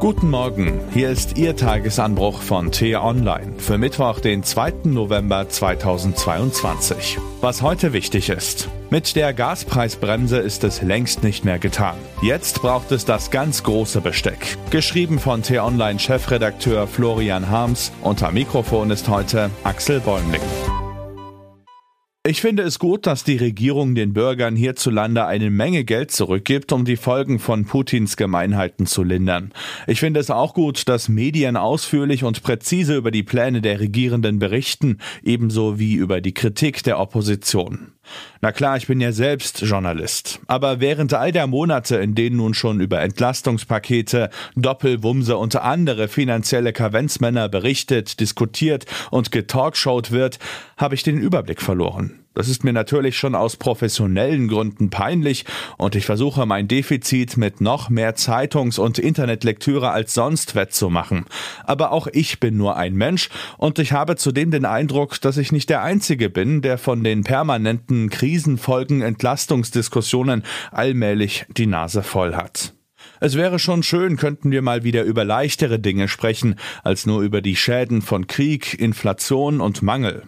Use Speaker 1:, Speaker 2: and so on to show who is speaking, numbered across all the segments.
Speaker 1: Guten Morgen, hier ist Ihr Tagesanbruch von T-Online für Mittwoch, den 2. November 2022. Was heute wichtig ist. Mit der Gaspreisbremse ist es längst nicht mehr getan. Jetzt braucht es das ganz große Besteck. Geschrieben von T-Online-Chefredakteur Florian Harms. Unter Mikrofon ist heute Axel Bäumling. Ich finde es gut, dass die Regierung den Bürgern hierzulande eine Menge Geld zurückgibt, um die Folgen von Putins Gemeinheiten zu lindern. Ich finde es auch gut, dass Medien ausführlich und präzise über die Pläne der Regierenden berichten, ebenso wie über die Kritik der Opposition. Na klar, ich bin ja selbst Journalist. Aber während all der Monate, in denen nun schon über Entlastungspakete, Doppelwumse und andere finanzielle Kavenzmänner berichtet, diskutiert und getalkshowt wird, habe ich den Überblick verloren. Das ist mir natürlich schon aus professionellen Gründen peinlich und ich versuche mein Defizit mit noch mehr Zeitungs- und Internetlektüre als sonst wettzumachen. Aber auch ich bin nur ein Mensch und ich habe zudem den Eindruck, dass ich nicht der Einzige bin, der von den permanenten Krisenfolgen Entlastungsdiskussionen allmählich die Nase voll hat. Es wäre schon schön, könnten wir mal wieder über leichtere Dinge sprechen, als nur über die Schäden von Krieg, Inflation und Mangel.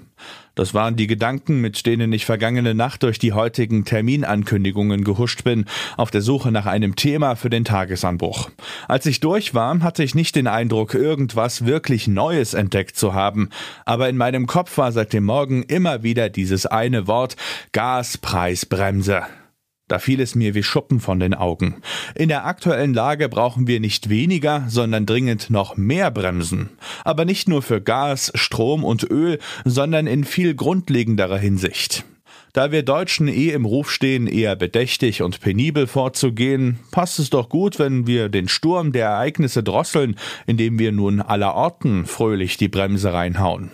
Speaker 1: Das waren die Gedanken, mit denen ich vergangene Nacht durch die heutigen Terminankündigungen gehuscht bin, auf der Suche nach einem Thema für den Tagesanbruch. Als ich durch war, hatte ich nicht den Eindruck, irgendwas wirklich Neues entdeckt zu haben, aber in meinem Kopf war seit dem Morgen immer wieder dieses eine Wort Gaspreisbremse. Da fiel es mir wie Schuppen von den Augen. In der aktuellen Lage brauchen wir nicht weniger, sondern dringend noch mehr Bremsen. Aber nicht nur für Gas, Strom und Öl, sondern in viel grundlegenderer Hinsicht. Da wir Deutschen eh im Ruf stehen, eher bedächtig und penibel vorzugehen, passt es doch gut, wenn wir den Sturm der Ereignisse drosseln, indem wir nun allerorten fröhlich die Bremse reinhauen.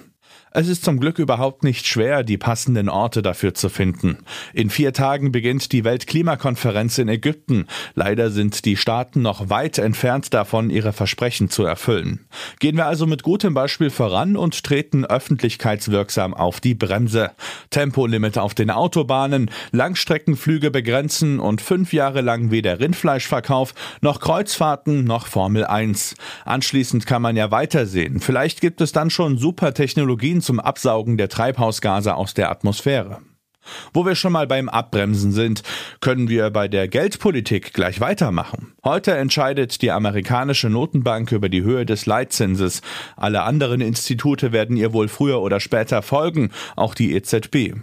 Speaker 1: Es ist zum Glück überhaupt nicht schwer, die passenden Orte dafür zu finden. In vier Tagen beginnt die Weltklimakonferenz in Ägypten. Leider sind die Staaten noch weit entfernt davon, ihre Versprechen zu erfüllen. Gehen wir also mit gutem Beispiel voran und treten öffentlichkeitswirksam auf die Bremse. Tempolimit auf den Autobahnen, Langstreckenflüge begrenzen und fünf Jahre lang weder Rindfleischverkauf noch Kreuzfahrten noch Formel 1. Anschließend kann man ja weitersehen. Vielleicht gibt es dann schon super Technologien zum Absaugen der Treibhausgase aus der Atmosphäre. Wo wir schon mal beim Abbremsen sind, können wir bei der Geldpolitik gleich weitermachen. Heute entscheidet die amerikanische Notenbank über die Höhe des Leitzinses. Alle anderen Institute werden ihr wohl früher oder später folgen, auch die EZB.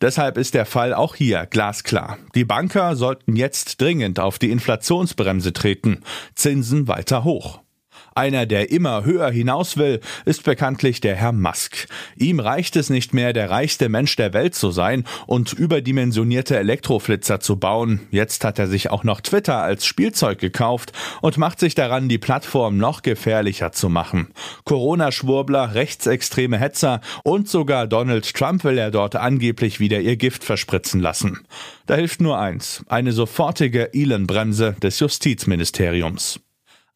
Speaker 1: Deshalb ist der Fall auch hier glasklar. Die Banker sollten jetzt dringend auf die Inflationsbremse treten, Zinsen weiter hoch. Einer, der immer höher hinaus will, ist bekanntlich der Herr Musk. Ihm reicht es nicht mehr, der reichste Mensch der Welt zu sein und überdimensionierte Elektroflitzer zu bauen. Jetzt hat er sich auch noch Twitter als Spielzeug gekauft und macht sich daran, die Plattform noch gefährlicher zu machen. Corona-Schwurbler, rechtsextreme Hetzer und sogar Donald Trump will er dort angeblich wieder ihr Gift verspritzen lassen. Da hilft nur eins, eine sofortige Elon-Bremse des Justizministeriums.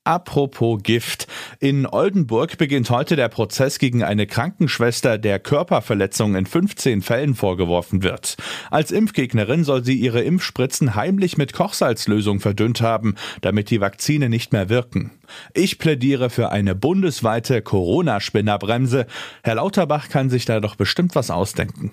Speaker 1: Apropos Gift. In Oldenburg beginnt heute der Prozess gegen eine Krankenschwester, der Körperverletzung in 15 Fällen vorgeworfen wird. Als Impfgegnerin soll sie ihre Impfspritzen heimlich mit Kochsalzlösung verdünnt haben, damit die Vakzine nicht mehr wirken. Ich plädiere für eine bundesweite Corona-Spinnerbremse. Herr Lauterbach kann sich da doch bestimmt was ausdenken.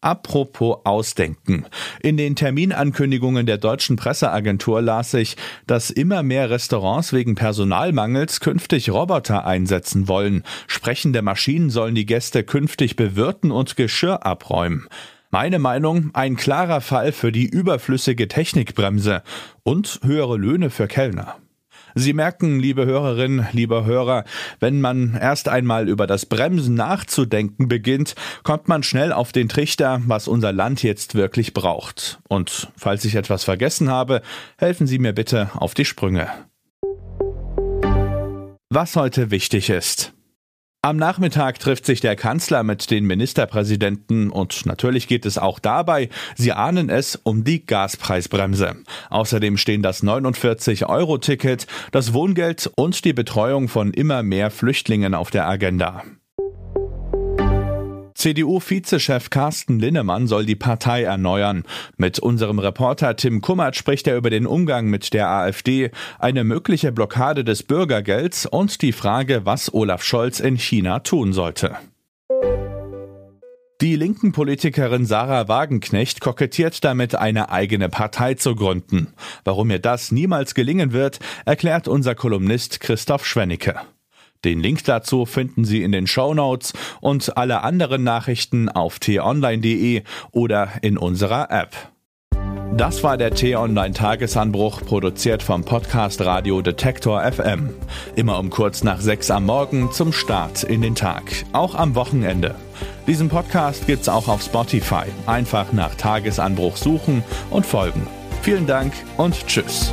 Speaker 1: Apropos Ausdenken. In den Terminankündigungen der deutschen Presseagentur las ich, dass immer mehr Restaurants wegen Personalmangels künftig Roboter einsetzen wollen. Sprechende Maschinen sollen die Gäste künftig bewirten und Geschirr abräumen. Meine Meinung, ein klarer Fall für die überflüssige Technikbremse und höhere Löhne für Kellner. Sie merken, liebe Hörerinnen, lieber Hörer, wenn man erst einmal über das Bremsen nachzudenken beginnt, kommt man schnell auf den Trichter, was unser Land jetzt wirklich braucht. Und falls ich etwas vergessen habe, helfen Sie mir bitte auf die Sprünge. Was heute wichtig ist. Am Nachmittag trifft sich der Kanzler mit den Ministerpräsidenten und natürlich geht es auch dabei, Sie ahnen es, um die Gaspreisbremse. Außerdem stehen das 49-Euro-Ticket, das Wohngeld und die Betreuung von immer mehr Flüchtlingen auf der Agenda. CDU-Vizechef Carsten Linnemann soll die Partei erneuern. Mit unserem Reporter Tim Kummert spricht er über den Umgang mit der AfD, eine mögliche Blockade des Bürgergelds und die Frage, was Olaf Scholz in China tun sollte. Die linken Politikerin Sarah Wagenknecht kokettiert damit, eine eigene Partei zu gründen. Warum ihr das niemals gelingen wird, erklärt unser Kolumnist Christoph Schwennicke. Den Link dazu finden Sie in den Show Notes und alle anderen Nachrichten auf t-online.de oder in unserer App. Das war der T-Online Tagesanbruch, produziert vom Podcast Radio Detektor FM. Immer um kurz nach sechs am Morgen zum Start in den Tag, auch am Wochenende. Diesen Podcast gibt's auch auf Spotify. Einfach nach Tagesanbruch suchen und folgen. Vielen Dank und tschüss.